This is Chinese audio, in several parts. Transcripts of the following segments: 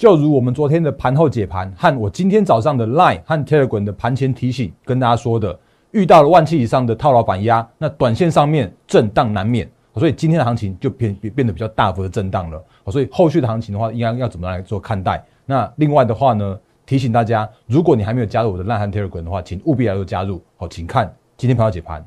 就如我们昨天的盘后解盘和我今天早上的 Line 和 Telegram 的盘前提醒跟大家说的，遇到了万七以上的套牢反压，那短线上面震荡难免，所以今天的行情就变变得比较大幅的震荡了。所以后续的行情的话，应该要怎么来做看待？那另外的话呢，提醒大家，如果你还没有加入我的 Line 和 Telegram 的话，请务必来做加入。好，请看今天盘后解盘。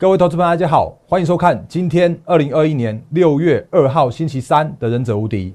各位投资朋友，大家好，欢迎收看今天二零二一年六月二号星期三的《忍者无敌》，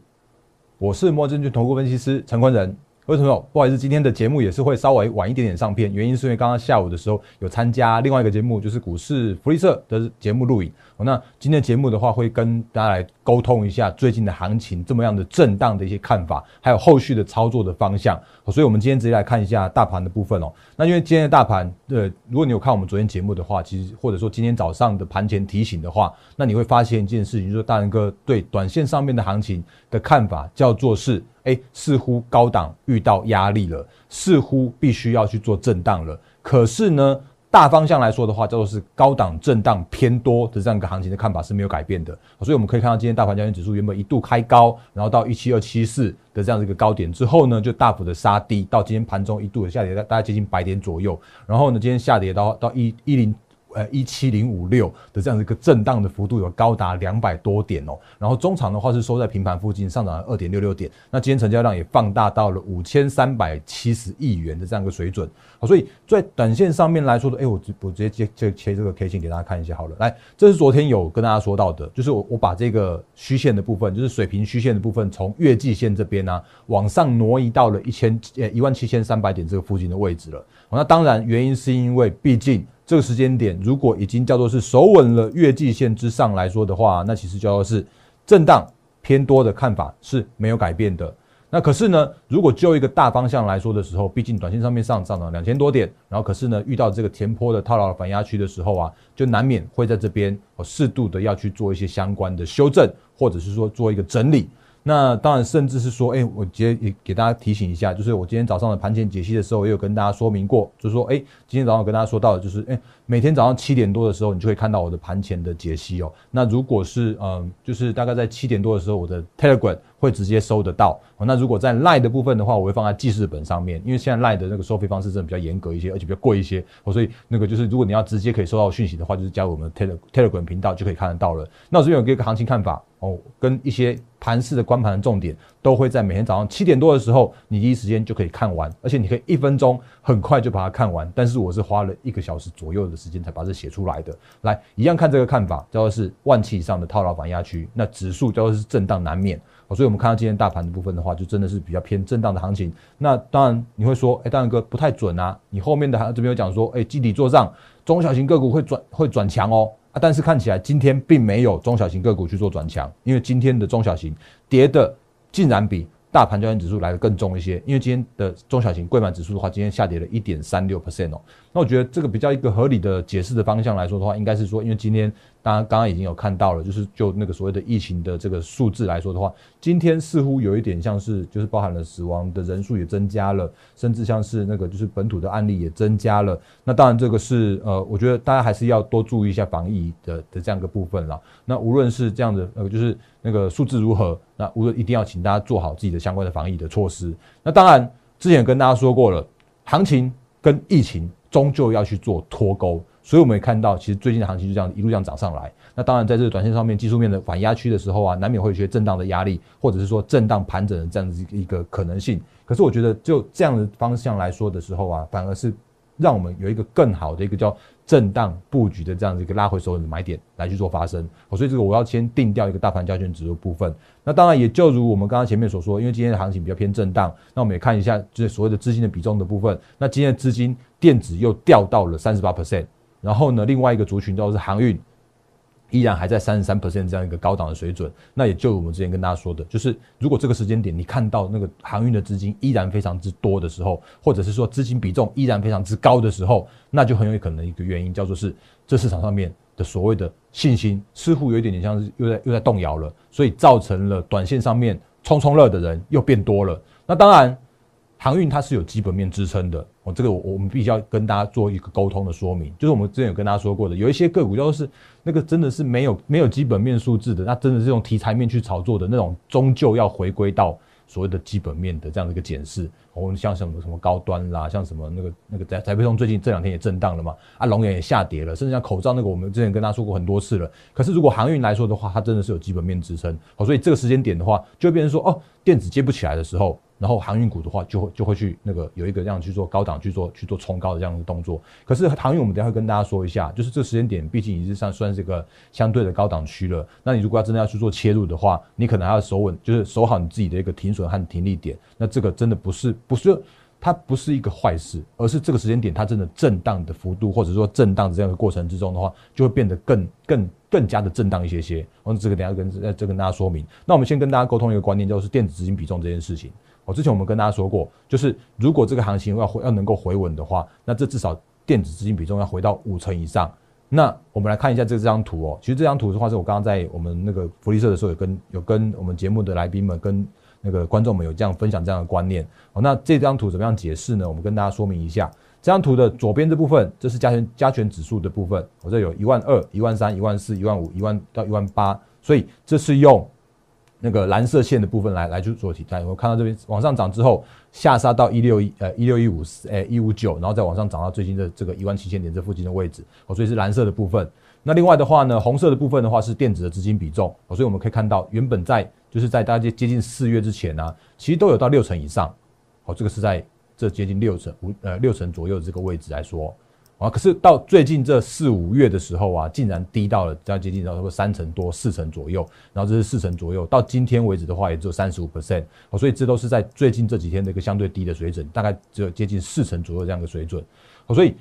我是摩证券投顾分析师陈坤仁。各位朋友，不好意思，今天的节目也是会稍微晚一点点上片，原因是因为刚刚下午的时候有参加另外一个节目，就是股市福利社的节目录影。那今天节目的话，会跟大家来沟通一下最近的行情这么样的震荡的一些看法，还有后续的操作的方向。所以，我们今天直接来看一下大盘的部分哦。那因为今天的大盘，呃，如果你有看我们昨天节目的话，其实或者说今天早上的盘前提醒的话，那你会发现一件事情，就是大仁哥对短线上面的行情的看法叫做是。哎，似乎高档遇到压力了，似乎必须要去做震荡了。可是呢，大方向来说的话，叫做是高档震荡偏多的这样一个行情的看法是没有改变的。所以我们可以看到，今天大盘交易指数原本一度开高，然后到一七二七四的这样的一个高点之后呢，就大幅的杀低，到今天盘中一度的下跌，大大概接近百点左右。然后呢，今天下跌到到一一零。呃，一七零五六的这样的一个震荡的幅度有高达两百多点哦，然后中长的话是收在平盘附近，上涨了二点六六点。那今天成交量也放大到了五千三百七十亿元的这样一个水准。好，所以在短线上面来说的，哎，我我直接接切这个 K 线给大家看一下好了。来，这是昨天有跟大家说到的，就是我我把这个虚线的部分，就是水平虚线的部分，从月季线这边呢往上挪移到了一千呃一万七千三百点这个附近的位置了。那当然原因是因为毕竟。这个时间点，如果已经叫做是守稳了月季线之上来说的话，那其实叫做是震荡偏多的看法是没有改变的。那可是呢，如果就一个大方向来说的时候，毕竟短线上面上涨了两千多点，然后可是呢，遇到这个田坡的套牢反压区的时候啊，就难免会在这边适度的要去做一些相关的修正，或者是说做一个整理。那当然，甚至是说，哎，我直接也给大家提醒一下，就是我今天早上的盘前解析的时候，也有跟大家说明过，就是说，哎，今天早上我跟大家说到的，就是，哎，每天早上七点多的时候，你就会看到我的盘前的解析哦。那如果是，嗯，就是大概在七点多的时候，我的 Telegram 会直接收得到。那如果在 Line 的部分的话，我会放在记事本上面，因为现在 Line 的那个收费方式真的比较严格一些，而且比较贵一些，所以那个就是如果你要直接可以收到讯息的话，就是加入我们 Telegram 频道就可以看得到了。那我这边有一个行情看法。哦，跟一些盘式的观盘重点，都会在每天早上七点多的时候，你第一时间就可以看完，而且你可以一分钟很快就把它看完。但是我是花了一个小时左右的时间才把这写出来的。来，一样看这个看法，叫做是万期以上的套牢反压区，那指数叫做是震荡难免。所以我们看到今天大盘的部分的话，就真的是比较偏震荡的行情。那当然你会说，哎，大然哥不太准啊。你后面的这边有讲说，哎，基底做账，中小型个股会转会转强哦。啊，但是看起来今天并没有中小型个股去做转强，因为今天的中小型跌的竟然比大盘交易指数来的更重一些。因为今天的中小型贵买指数的话，今天下跌了一点三六 percent 哦。那我觉得这个比较一个合理的解释的方向来说的话，应该是说，因为今天当然刚刚已经有看到了，就是就那个所谓的疫情的这个数字来说的话，今天似乎有一点像是就是包含了死亡的人数也增加了，甚至像是那个就是本土的案例也增加了。那当然这个是呃，我觉得大家还是要多注意一下防疫的的这样一个部分了。那无论是这样的呃，就是那个数字如何，那无论一定要请大家做好自己的相关的防疫的措施。那当然之前跟大家说过了，行情跟疫情。终究要去做脱钩，所以我们也看到，其实最近的行情就这样一路这样涨上来。那当然，在这个短线上面技术面的反压区的时候啊，难免会有些震荡的压力，或者是说震荡盘整的这样子一个可能性。可是我觉得，就这样的方向来说的时候啊，反而是。让我们有一个更好的一个叫震荡布局的这样子一个拉回收的买点来去做发生，所以这个我要先定掉一个大盘加权指数部分。那当然也就如我们刚刚前面所说，因为今天的行情比较偏震荡，那我们也看一下就是所谓的资金的比重的部分。那今天的资金电子又掉到了三十八 percent，然后呢，另外一个族群都是航运。依然还在三十三 percent 这样一个高档的水准，那也就我们之前跟大家说的，就是如果这个时间点你看到那个航运的资金依然非常之多的时候，或者是说资金比重依然非常之高的时候，那就很有可能一个原因叫做是这市场上面的所谓的信心似乎有一点点像是又在又在动摇了，所以造成了短线上面冲冲乐的人又变多了。那当然。航运它是有基本面支撑的，哦，这个我我们必须要跟大家做一个沟通的说明，就是我们之前有跟大家说过的，有一些个股都是那个真的是没有没有基本面数字的，那真的是用题材面去炒作的那种，终究要回归到所谓的基本面的这样的一个检视。我们像什么什么高端啦，像什么那个那个在台配通最近这两天也震荡了嘛，啊，龙岩也下跌了，甚至像口罩那个，我们之前跟大家说过很多次了。可是如果航运来说的话，它真的是有基本面支撑，好，所以这个时间点的话，就会变成说，哦，电子接不起来的时候。然后航运股的话，就会就会去那个有一个这样去做高档去做去做冲高的这样的动作。可是航运我们等下会跟大家说一下，就是这个时间点毕竟已经算算是一个相对的高档区了。那你如果要真的要去做切入的话，你可能还要守稳，就是守好你自己的一个停损和停利点。那这个真的不是不是它不是一个坏事，而是这个时间点它真的震荡的幅度或者说震荡的这样的过程之中的话，就会变得更更更加的震荡一些些。我们这个等下跟呃这跟大家说明。那我们先跟大家沟通一个观念，就是电子资金比重这件事情。哦，之前我们跟大家说过，就是如果这个行情要回要能够回稳的话，那这至少电子资金比重要回到五成以上。那我们来看一下这张图哦，其实这张图的话是我刚刚在我们那个福利社的时候有跟有跟我们节目的来宾们跟那个观众们有这样分享这样的观念。哦，那这张图怎么样解释呢？我们跟大家说明一下，这张图的左边这部分，这是加权加权指数的部分，我这有一万二、一万三、一万四、一万五、一万到一万八，所以这是用。那个蓝色线的部分来来去做题材，我看到这边往上涨之后下杀到一六一呃一六一五四诶一五九，然后再往上涨到最近的这个一万七千点这附近的位置，哦，所以是蓝色的部分。那另外的话呢，红色的部分的话是电子的资金比重，哦，所以我们可以看到原本在就是在大家接近四月之前呢，其实都有到六成以上，哦，这个是在这接近六成五呃六成左右的这个位置来说。啊，可是到最近这四五月的时候啊，竟然低到了将接近到差不多三成多、四成左右，然后这是四成左右，到今天为止的话，也只有三十五 percent，所以这都是在最近这几天的一个相对低的水准，大概只有接近四成左右这样的水准，所以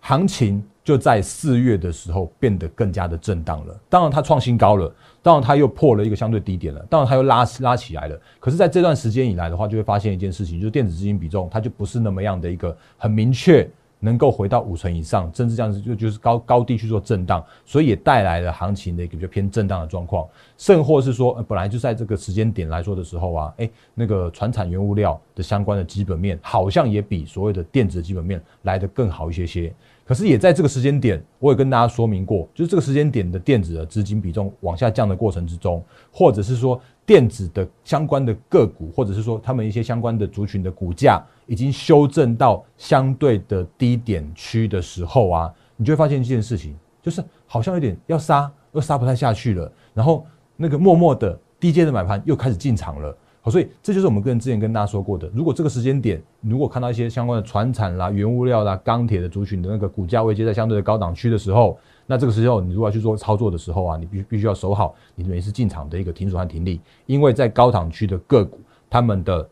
行情就在四月的时候变得更加的震荡了。当然它创新高了，当然它又破了一个相对低点了，当然它又拉拉起来了。可是在这段时间以来的话，就会发现一件事情，就是电子资金比重它就不是那么样的一个很明确。能够回到五成以上，甚至这样子就就是高高低去做震荡，所以也带来了行情的一个比较偏震荡的状况，甚或是说，本来就在这个时间点来说的时候啊，哎，那个船产原物料的相关的基本面，好像也比所谓的电子基本面来的更好一些些。可是也在这个时间点，我也跟大家说明过，就是这个时间点的电子的资金比重往下降的过程之中，或者是说电子的相关的个股，或者是说他们一些相关的族群的股价已经修正到相对的低点区的时候啊，你就会发现这件事情，就是好像有点要杀，又杀不太下去了，然后那个默默的低阶的买盘又开始进场了。好，所以这就是我们个人之前跟大家说过的，如果这个时间点，如果看到一些相关的船产啦、原物料啦、钢铁的族群的那个股价位接在相对的高档区的时候，那这个时候你如果要去做操作的时候啊，你必必须要守好你每次进场的一个停损和停利，因为在高档区的个股，他们的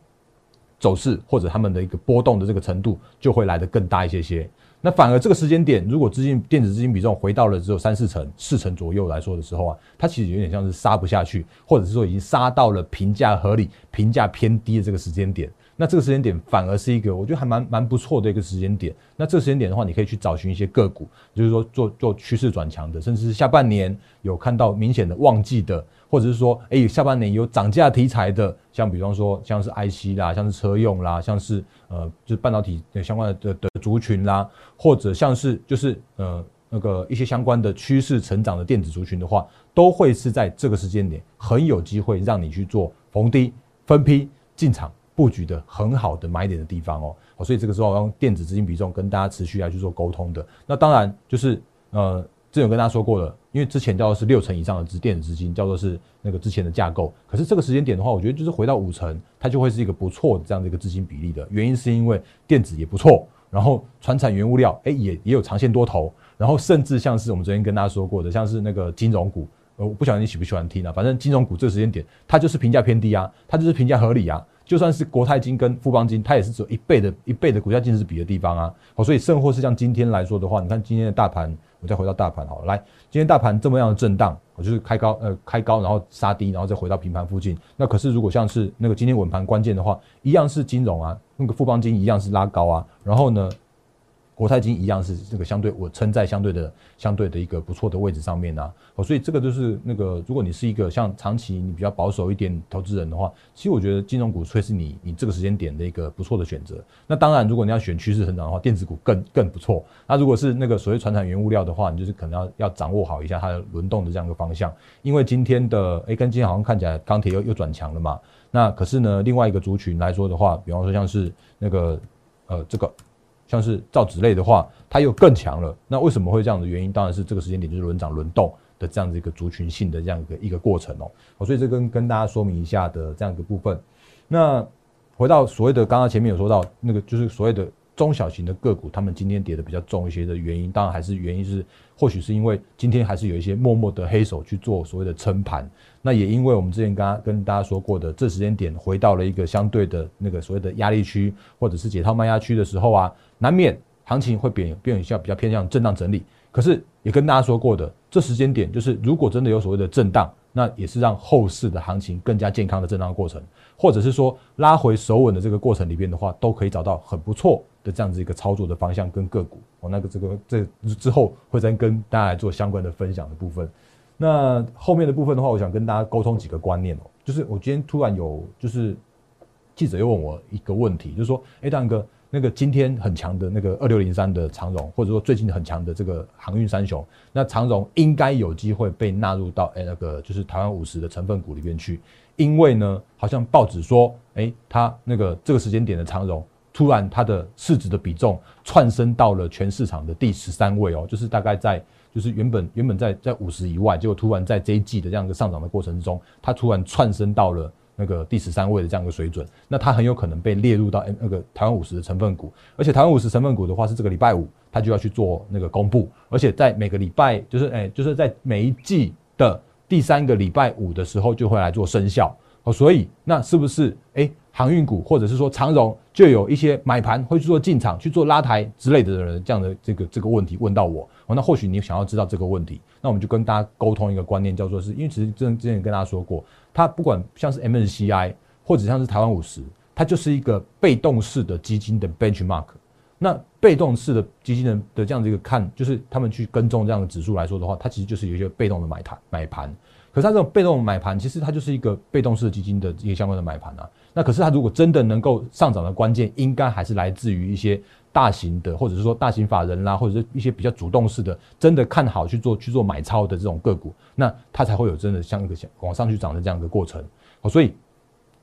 走势或者他们的一个波动的这个程度就会来得更大一些些。那反而这个时间点，如果资金电子资金比重回到了只有三四成、四成左右来说的时候啊，它其实有点像是杀不下去，或者是说已经杀到了评价合理、评价偏低的这个时间点。那这个时间点反而是一个我觉得还蛮蛮不错的一个时间点。那这个时间点的话，你可以去找寻一些个股，就是说做做趋势转强的，甚至是下半年有看到明显的旺季的，或者是说哎下半年有涨价题材的，像比方说像是 IC 啦，像是车用啦，像是呃就是半导体相关的的族群啦，或者像是就是呃那个一些相关的趋势成长的电子族群的话，都会是在这个时间点很有机会让你去做逢低分批进场。布局的很好的买点的地方哦，所以这个时候用电子资金比重跟大家持续来去做沟通的。那当然就是呃，之前有跟大家说过了，因为之前叫做是六成以上的资电子资金，叫做是那个之前的架构。可是这个时间点的话，我觉得就是回到五成，它就会是一个不错的这样的一个资金比例的。原因是因为电子也不错，然后船产原物料哎也也有长线多头，然后甚至像是我们昨天跟大家说过的，像是那个金融股，呃，我不晓得你喜不喜欢听啊，反正金融股这个时间点它就是评价偏低啊，它就是评价合理啊。就算是国泰金跟富邦金，它也是只有一倍的一倍的股价净值比的地方啊。好，所以甚或是像今天来说的话，你看今天的大盘，我再回到大盘好了，来，今天大盘这么样的震荡，我就是开高呃开高，然后杀低，然后再回到平盘附近。那可是如果像是那个今天稳盘关键的话，一样是金融啊，那个富邦金一样是拉高啊，然后呢？国泰金一样是这个相对我撑在相对的相对的一个不错的位置上面呢，哦，所以这个就是那个如果你是一个像长期你比较保守一点投资人的话，其实我觉得金融股会是你你这个时间点的一个不错的选择。那当然，如果你要选趋势成长的话，电子股更更不错。那如果是那个所谓传产原物料的话，你就是可能要要掌握好一下它的轮动的这样一个方向，因为今天的哎跟今天好像看起来钢铁又又转强了嘛。那可是呢，另外一个族群来说的话，比方说像是那个呃这个。像是造纸类的话，它又更强了。那为什么会这样的原因？当然是这个时间点就是轮涨轮动的这样子一个族群性的这样一个一个过程哦。所以这跟跟大家说明一下的这样一个部分。那回到所谓的刚刚前面有说到那个，就是所谓的。中小型的个股，他们今天跌的比较重一些的原因，当然还是原因是，或许是因为今天还是有一些默默的黑手去做所谓的撑盘。那也因为我们之前刚刚跟大家说过的，这时间点回到了一个相对的那个所谓的压力区，或者是解套卖压区的时候啊，难免行情会变变一下比较偏向震荡整理。可是也跟大家说过的，这时间点就是如果真的有所谓的震荡。那也是让后市的行情更加健康的震荡过程，或者是说拉回手稳的这个过程里边的话，都可以找到很不错的这样子一个操作的方向跟个股。我那个这个这之后会再跟大家来做相关的分享的部分。那后面的部分的话，我想跟大家沟通几个观念哦，就是我今天突然有就是记者又问我一个问题，就是说，哎，大哥。那个今天很强的那个二六零三的长荣，或者说最近很强的这个航运三雄，那长荣应该有机会被纳入到哎那个就是台湾五十的成分股里边去，因为呢，好像报纸说，哎，它那个这个时间点的长荣，突然它的市值的比重窜升到了全市场的第十三位哦，就是大概在就是原本原本在在五十以外，结果突然在这一季的这样一个上涨的过程之中，它突然窜升到了。那个第十三位的这样一个水准，那它很有可能被列入到那个台湾五十的成分股，而且台湾五十成分股的话是这个礼拜五它就要去做那个公布，而且在每个礼拜就是哎就是在每一季的第三个礼拜五的时候就会来做生效。哦，所以那是不是哎航运股或者是说长荣就有一些买盘会去做进场去做拉抬之类的人这样的这个这个问题问到我，那或许你想要知道这个问题，那我们就跟大家沟通一个观念，叫做是因为其实之前之前跟大家说过。它不管像是 MSCI 或者像是台湾五十，它就是一个被动式的基金的 benchmark。那被动式的基金人的这样的一个看，就是他们去跟踪这样的指数来说的话，它其实就是有一些被动的买盘买盘。可是它这种被动买盘，其实它就是一个被动式的基金的一个相关的买盘啊。那可是它如果真的能够上涨的关键，应该还是来自于一些大型的，或者是说大型法人啦，或者是一些比较主动式的，真的看好去做去做买超的这种个股，那它才会有真的像一个往上去涨的这样一个过程。哦，所以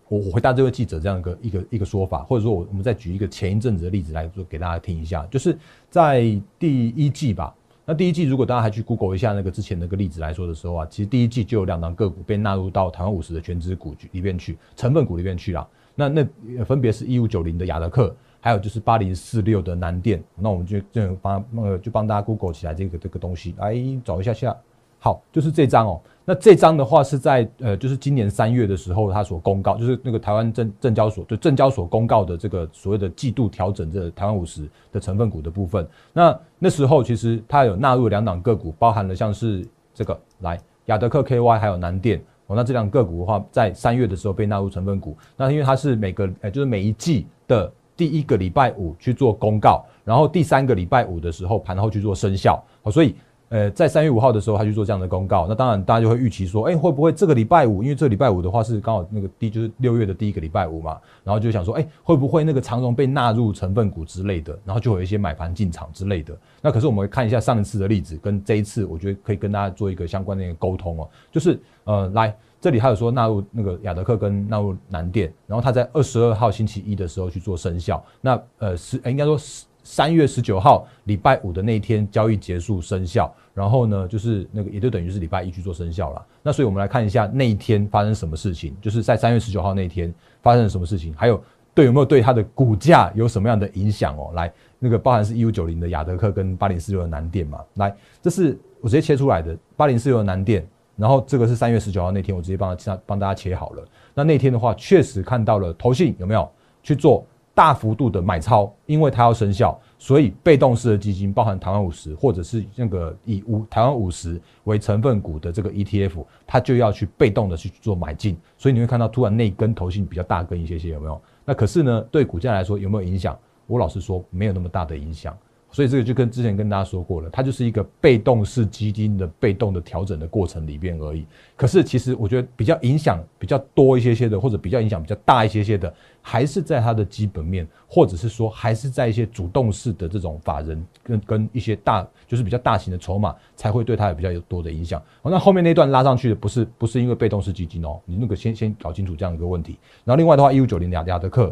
我我回答这位记者这样一个一个一个说法，或者说我我们再举一个前一阵子的例子来做给大家听一下，就是在第一季吧。那第一季如果大家还去 Google 一下那个之前那个例子来说的时候啊，其实第一季就有两档个股被纳入到台湾五十的全资股里面去，成分股里面去了。那那分别是一五九零的亚德克，还有就是八零四六的南电。那我们就就帮呃就帮大家 Google 起来这个这个东西，来找一下下。好，就是这张哦。那这张的话是在呃，就是今年三月的时候，他所公告，就是那个台湾证证交所就证交所公告的这个所谓的季度调整这台湾五十的成分股的部分。那那时候其实它有纳入两档个股，包含了像是这个来亚德克 KY 还有南电哦。那这两个股的话，在三月的时候被纳入成分股。那因为它是每个呃，就是每一季的第一个礼拜五去做公告，然后第三个礼拜五的时候盘后去做生效，好，所以。呃，在三月五号的时候，他去做这样的公告，那当然大家就会预期说，哎，会不会这个礼拜五？因为这礼拜五的话是刚好那个第就是六月的第一个礼拜五嘛，然后就想说，哎，会不会那个长荣被纳入成分股之类的，然后就有一些买盘进场之类的。那可是我们看一下上一次的例子，跟这一次，我觉得可以跟大家做一个相关的一个沟通哦，就是呃，来这里还有说纳入那个亚德克跟纳入南电，然后他在二十二号星期一的时候去做生效，那呃是应该说是。三月十九号礼拜五的那一天交易结束生效，然后呢，就是那个也就等于是礼拜一去做生效了。那所以我们来看一下那一天发生什么事情，就是在三月十九号那一天发生了什么事情，还有对有没有对它的股价有什么样的影响哦？来，那个包含是一五九零的亚德克跟八零四六的南电嘛？来，这是我直接切出来的八零四六的南电，然后这个是三月十九号那天我直接帮他帮大家切好了。那那天的话，确实看到了投信有没有去做。大幅度的买超，因为它要生效，所以被动式的基金，包含台湾五十，或者是那个以五台湾五十为成分股的这个 ETF，它就要去被动的去做买进。所以你会看到突然那根头性比较大根一些些，有没有？那可是呢，对股价来说有没有影响？我老实说，没有那么大的影响。所以这个就跟之前跟大家说过了，它就是一个被动式基金的被动的调整的过程里边而已。可是其实我觉得比较影响比较多一些些的，或者比较影响比较大一些些的，还是在它的基本面，或者是说还是在一些主动式的这种法人跟跟一些大就是比较大型的筹码才会对它有比较有多的影响。那后面那段拉上去的不是不是因为被动式基金哦，你那个先先搞清楚这样一个问题。然后另外的话，一五九零雅雅德克。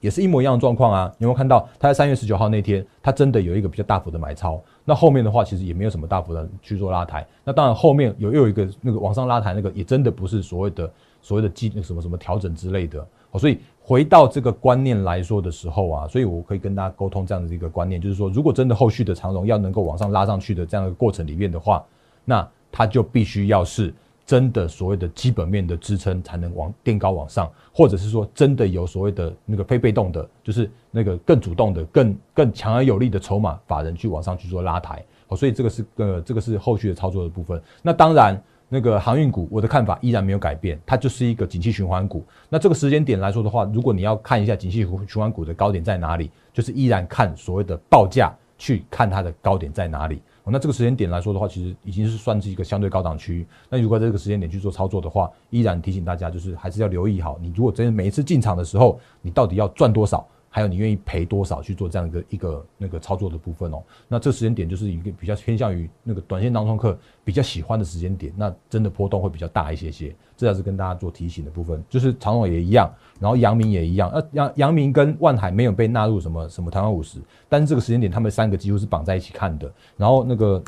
也是一模一样的状况啊！有没有看到他在三月十九号那天，他真的有一个比较大幅的买超？那后面的话其实也没有什么大幅的去做拉抬。那当然后面有又有一个那个往上拉抬，那个也真的不是所谓的所谓的基什么什么调整之类的。所以回到这个观念来说的时候啊，所以我可以跟大家沟通这样的一个观念，就是说，如果真的后续的长荣要能够往上拉上去的这样的过程里面的话，那它就必须要是。真的所谓的基本面的支撑才能往垫高往上，或者是说真的有所谓的那个非被动的，就是那个更主动的、更更强而有力的筹码法人去往上去做拉抬。好，所以这个是呃这个是后续的操作的部分。那当然，那个航运股我的看法依然没有改变，它就是一个景气循环股。那这个时间点来说的话，如果你要看一下景气循环股的高点在哪里，就是依然看所谓的报价去看它的高点在哪里。那这个时间点来说的话，其实已经是算是一个相对高档区域。那如果在这个时间点去做操作的话，依然提醒大家，就是还是要留意好。你如果真的每一次进场的时候，你到底要赚多少？还有你愿意赔多少去做这样一个一个那个操作的部分哦？那这时间点就是一个比较偏向于那个短线当中客比较喜欢的时间点，那真的波动会比较大一些些。这才是跟大家做提醒的部分。就是长荣也一样，然后阳明也一样。呃，阳阳明跟万海没有被纳入什么什么台湾五十，但是这个时间点他们三个几乎是绑在一起看的。然后那个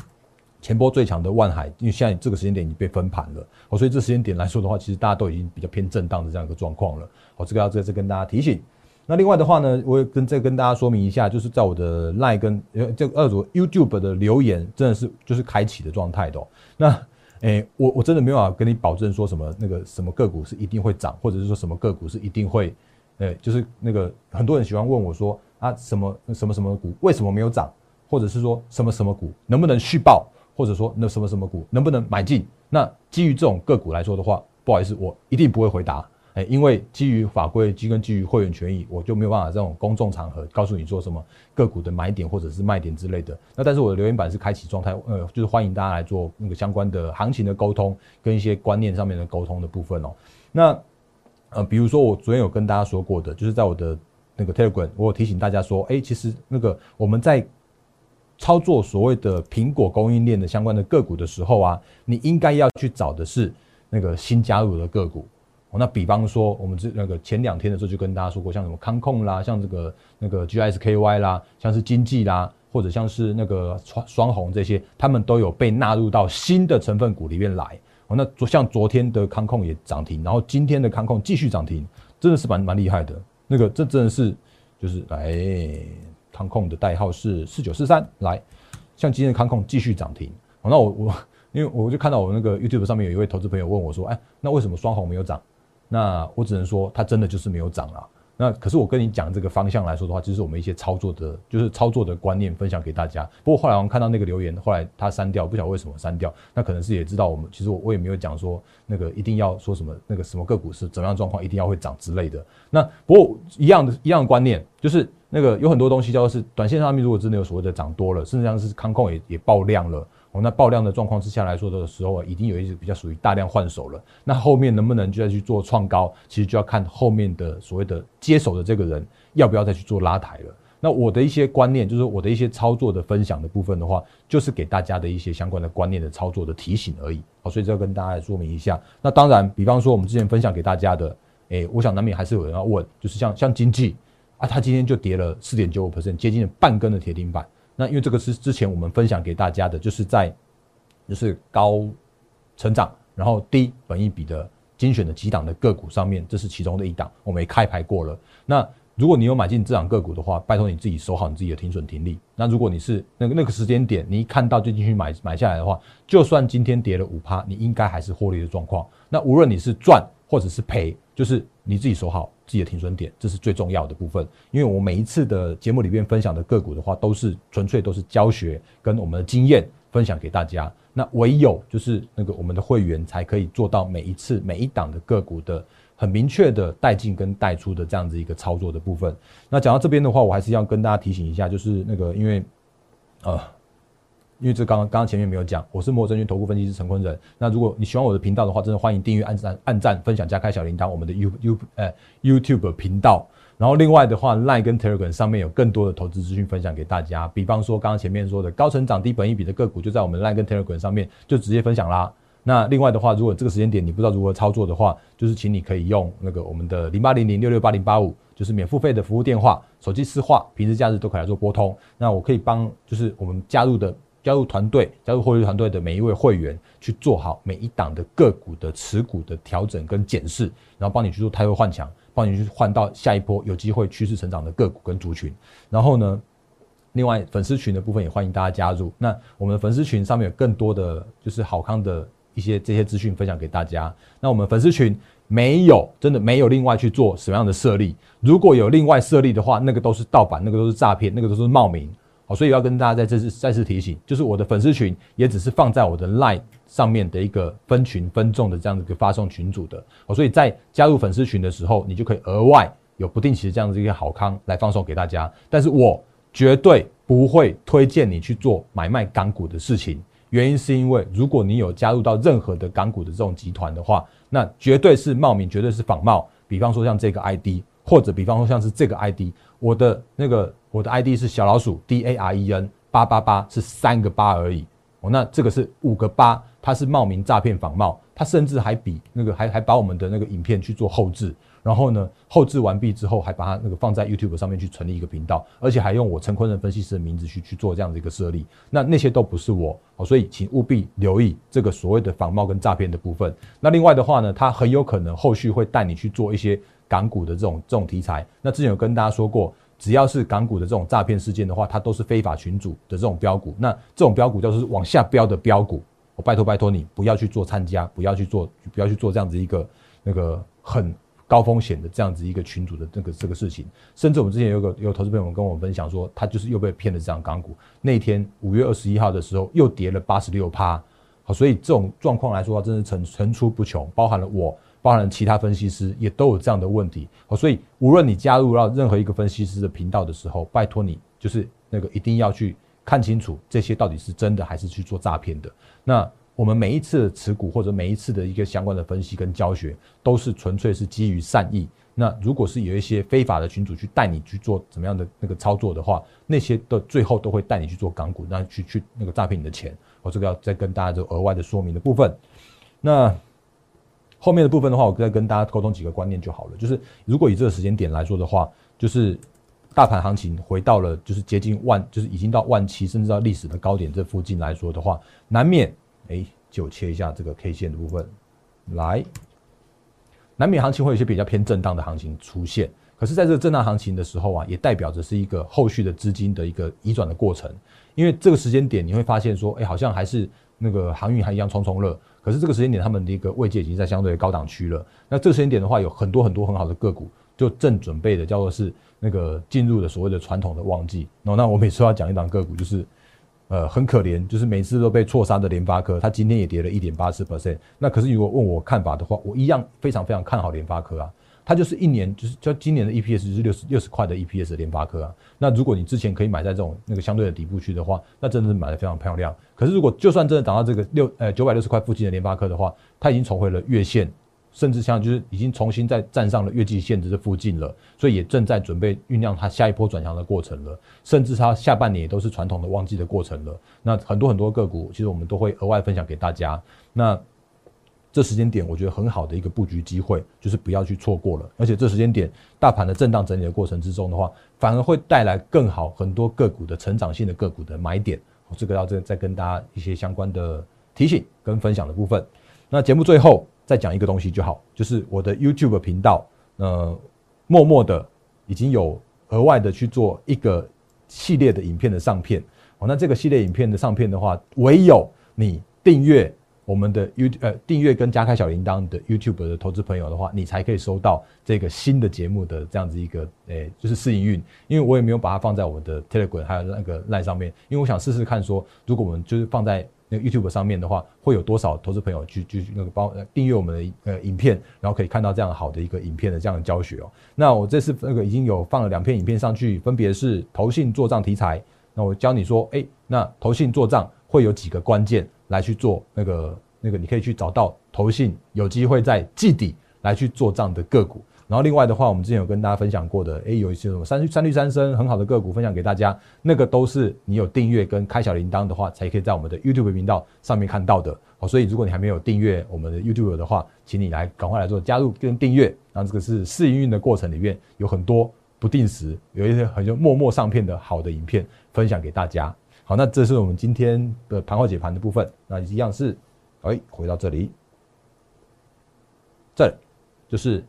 前波最强的万海，因为现在这个时间点已经被分盘了，哦，所以这时间点来说的话，其实大家都已经比较偏震荡的这样一个状况了。哦，这个要再次跟大家提醒。那另外的话呢，我也跟再跟大家说明一下，就是在我的 Line 跟呃这二组 YouTube 的留言，真的是就是开启的状态的。那诶，我我真的没有办法跟你保证说什么那个什么个股是一定会涨，或者是说什么个股是一定会，诶，就是那个很多人喜欢问我说啊什么什么什么股为什么没有涨，或者是说什么什么股能不能续报，或者说那什么什么股能不能买进？那基于这种个股来说的话，不好意思，我一定不会回答。因为基于法规，基跟基于会员权益，我就没有办法这种公众场合告诉你做什么个股的买点或者是卖点之类的。那但是我的留言板是开启状态，呃，就是欢迎大家来做那个相关的行情的沟通跟一些观念上面的沟通的部分哦。那呃，比如说我昨天有跟大家说过的，就是在我的那个 Telegram，我有提醒大家说，哎，其实那个我们在操作所谓的苹果供应链的相关的个股的时候啊，你应该要去找的是那个新加入的个股。那比方说，我们这那个前两天的时候就跟大家说过，像什么康控啦，像这个那个 GSKY 啦，像是经济啦，或者像是那个双双红这些，他们都有被纳入到新的成分股里面来。那昨像昨天的康控也涨停，然后今天的康控继续涨停，真的是蛮蛮厉害的。那个这真的是就是来康控的代号是四九四三，来像今天的康控继续涨停。那我我因为我就看到我那个 YouTube 上面有一位投资朋友问我说，哎，那为什么双红没有涨？那我只能说，它真的就是没有涨啊。那可是我跟你讲这个方向来说的话，就是我们一些操作的，就是操作的观念分享给大家。不过后来我们看到那个留言，后来他删掉，不晓得为什么删掉。那可能是也知道我们，其实我我也没有讲说那个一定要说什么那个什么个股是怎么样状况，一定要会涨之类的。那不过一样的一样的观念，就是那个有很多东西叫做是短线上面如果真的有所谓的涨多了，甚至像是康控也也爆量了。哦，那爆量的状况之下来说的时候，已经有一些比较属于大量换手了。那后面能不能就再去做创高，其实就要看后面的所谓的接手的这个人要不要再去做拉抬了。那我的一些观念，就是我的一些操作的分享的部分的话，就是给大家的一些相关的观念的操作的提醒而已。好，所以这要跟大家来说明一下。那当然，比方说我们之前分享给大家的，诶，我想难免还是有人要问，就是像像经济啊，它今天就跌了四点九五 percent，接近半根的铁钉板。那因为这个是之前我们分享给大家的，就是在就是高成长，然后低本益比的精选的几档的个股上面，这是其中的一档，我们也开牌过了。那如果你有买进这档个股的话，拜托你自己守好你自己的停损停利。那如果你是那个那个时间点，你一看到就进去买买下来的话，就算今天跌了五趴，你应该还是获利的状况。那无论你是赚或者是赔，就是你自己守好。自己的停损点，这是最重要的部分。因为我每一次的节目里面分享的个股的话，都是纯粹都是教学跟我们的经验分享给大家。那唯有就是那个我们的会员才可以做到每一次每一档的个股的很明确的带进跟带出的这样子一个操作的部分。那讲到这边的话，我还是要跟大家提醒一下，就是那个因为，呃。因为这刚刚刚刚前面没有讲，我是摩证券投顾分析师陈坤仁。那如果你喜欢我的频道的话，真的欢迎订阅、按赞、按赞、分享、加开小铃铛。我们的 You You 呃 YouTube 频道。然后另外的话，Line 跟 Telegram 上面有更多的投资资讯分享给大家。比方说刚刚前面说的高成长低本益比的个股，就在我们 Line 跟 Telegram 上面就直接分享啦。那另外的话，如果这个时间点你不知道如何操作的话，就是请你可以用那个我们的零八零零六六八零八五，就是免付费的服务电话，手机私话，平时假日都可以来做拨通。那我可以帮，就是我们加入的。加入团队，加入获利团队的每一位会员，去做好每一档的个股的持股的调整跟检视，然后帮你去做太位换强，帮你去换到下一波有机会趋势成长的个股跟族群。然后呢，另外粉丝群的部分也欢迎大家加入。那我们粉丝群上面有更多的就是好康的一些这些资讯分享给大家。那我们粉丝群没有真的没有另外去做什么样的设立，如果有另外设立的话，那个都是盗版，那个都是诈骗，那个都是冒名。好，所以要跟大家在这次再次提醒，就是我的粉丝群也只是放在我的 Line 上面的一个分群分众的这样子一个发送群组的。哦，所以在加入粉丝群的时候，你就可以额外有不定期的这样子一个好康来放送给大家。但是我绝对不会推荐你去做买卖港股的事情，原因是因为如果你有加入到任何的港股的这种集团的话，那绝对是冒名，绝对是仿冒。比方说像这个 ID，或者比方说像是这个 ID，我的那个。我的 ID 是小老鼠 D A R E N 八八八，是三个八而已。哦，那这个是五个八，它是冒名诈骗仿冒，它甚至还比那个还还把我们的那个影片去做后置，然后呢后置完毕之后还把它那个放在 YouTube 上面去成立一个频道，而且还用我陈坤仁分析师的名字去去做这样的一个设立。那那些都不是我哦，所以请务必留意这个所谓的仿冒跟诈骗的部分。那另外的话呢，它很有可能后续会带你去做一些港股的这种这种题材。那之前有跟大家说过。只要是港股的这种诈骗事件的话，它都是非法群主的这种标股。那这种标股就是往下标的标股，我拜托拜托你不要去做参加，不要去做，不要去做这样子一个那个很高风险的这样子一个群主的这个这个事情。甚至我们之前有个有投资朋友跟我分享说，他就是又被骗了这样港股。那天五月二十一号的时候又跌了八十六趴。好，所以这种状况来说，真的层层出不穷，包含了我。包含其他分析师也都有这样的问题，哦，所以无论你加入到任何一个分析师的频道的时候，拜托你就是那个一定要去看清楚这些到底是真的还是去做诈骗的。那我们每一次的持股或者每一次的一个相关的分析跟教学，都是纯粹是基于善意。那如果是有一些非法的群主去带你去做怎么样的那个操作的话，那些的最后都会带你去做港股，那去去那个诈骗你的钱。我这个要再跟大家做额外的说明的部分。那。后面的部分的话，我再跟大家沟通几个观念就好了。就是如果以这个时间点来说的话，就是大盘行情回到了就是接近万，就是已经到万七，甚至到历史的高点这附近来说的话，难免哎，就切一下这个 K 线的部分来，难免行情会有一些比较偏震荡的行情出现。可是，在这个震荡行情的时候啊，也代表着是一个后续的资金的一个移转的过程。因为这个时间点，你会发现说，哎，好像还是那个航运还一样冲冲热。可是这个时间点，他们的一个位阶已经在相对高档区了。那这个时间点的话，有很多很多很好的个股，就正准备的叫做是那个进入了所谓的传统的旺季。哦，那我每次要讲一档个股，就是呃很可怜，就是每次都被错杀的联发科，它今天也跌了一点八四 percent。那可是如果问我看法的话，我一样非常非常看好联发科啊。它就是一年，就是就今年的 EPS 就是六十六十块的 EPS 联发科啊。那如果你之前可以买在这种那个相对的底部区的话，那真的是买的非常漂亮。可是如果就算真的涨到这个六呃九百六十块附近的联发科的话，它已经重回了月线，甚至像就是已经重新再站上了月季线的这附近了，所以也正在准备酝酿它下一波转强的过程了。甚至它下半年也都是传统的旺季的过程了。那很多很多个股，其实我们都会额外分享给大家。那这时间点，我觉得很好的一个布局机会，就是不要去错过了。而且这时间点，大盘的震荡整理的过程之中的话，反而会带来更好很多个股的成长性的个股的买点。这个要再再跟大家一些相关的提醒跟分享的部分。那节目最后再讲一个东西就好，就是我的 YouTube 频道，呃，默默的已经有额外的去做一个系列的影片的上片。哦，那这个系列影片的上片的话，唯有你订阅。我们的 You 呃订阅跟加开小铃铛的 YouTube 的投资朋友的话，你才可以收到这个新的节目的这样子一个诶，就是试营运。因为我也没有把它放在我们的 Telegram 还有那个 Line 上面，因为我想试试看说，如果我们就是放在那个 YouTube 上面的话，会有多少投资朋友去去那个帮订阅我们的呃影片，然后可以看到这样好的一个影片的这样的教学哦。那我这次那个已经有放了两篇影片上去，分别是投信做账题材。那我教你说，哎，那投信做账会有几个关键来去做那个那个，你可以去找到投信有机会在季底来去做账的个股。然后另外的话，我们之前有跟大家分享过的，哎，有一些什么三三绿三升很好的个股分享给大家，那个都是你有订阅跟开小铃铛的话，才可以在我们的 YouTube 频道上面看到的。好，所以如果你还没有订阅我们的 YouTube 的话，请你来赶快来做加入跟订阅。那这个是试营运的过程里面有很多不定时有一些很就默默上片的好的影片分享给大家。好，那这是我们今天的盘后解盘的部分。那一样是，哎，回到这里，这就是。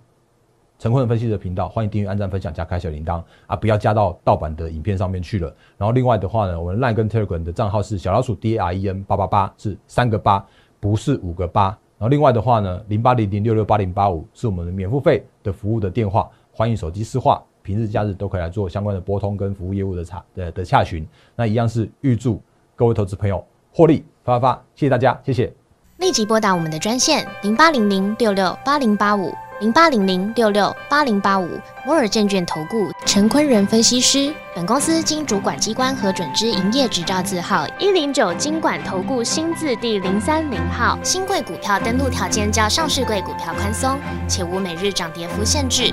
陈坤分析的频道，欢迎订阅、按赞、分享、加开小铃铛啊！不要加到盗版的影片上面去了。然后另外的话呢，我们 Line 跟 Telegram 的账号是小老鼠 D R E N 八八八，是三个八，不是五个八。然后另外的话呢，零八零零六六八零八五是我们的免付费的服务的电话，欢迎手机私话，平日假日都可以来做相关的拨通跟服务业务的查的的洽询。那一样是预祝各位投资朋友获利发发发，谢谢大家，谢谢。立即拨打我们的专线零八零零六六八零八五。零八零零六六八零八五摩尔证券投顾陈坤仁分析师，本公司经主管机关核准之营业执照字号一零九金管投顾新字第零三零号。新贵股票登录条件较上市贵股票宽松，且无每日涨跌幅限制。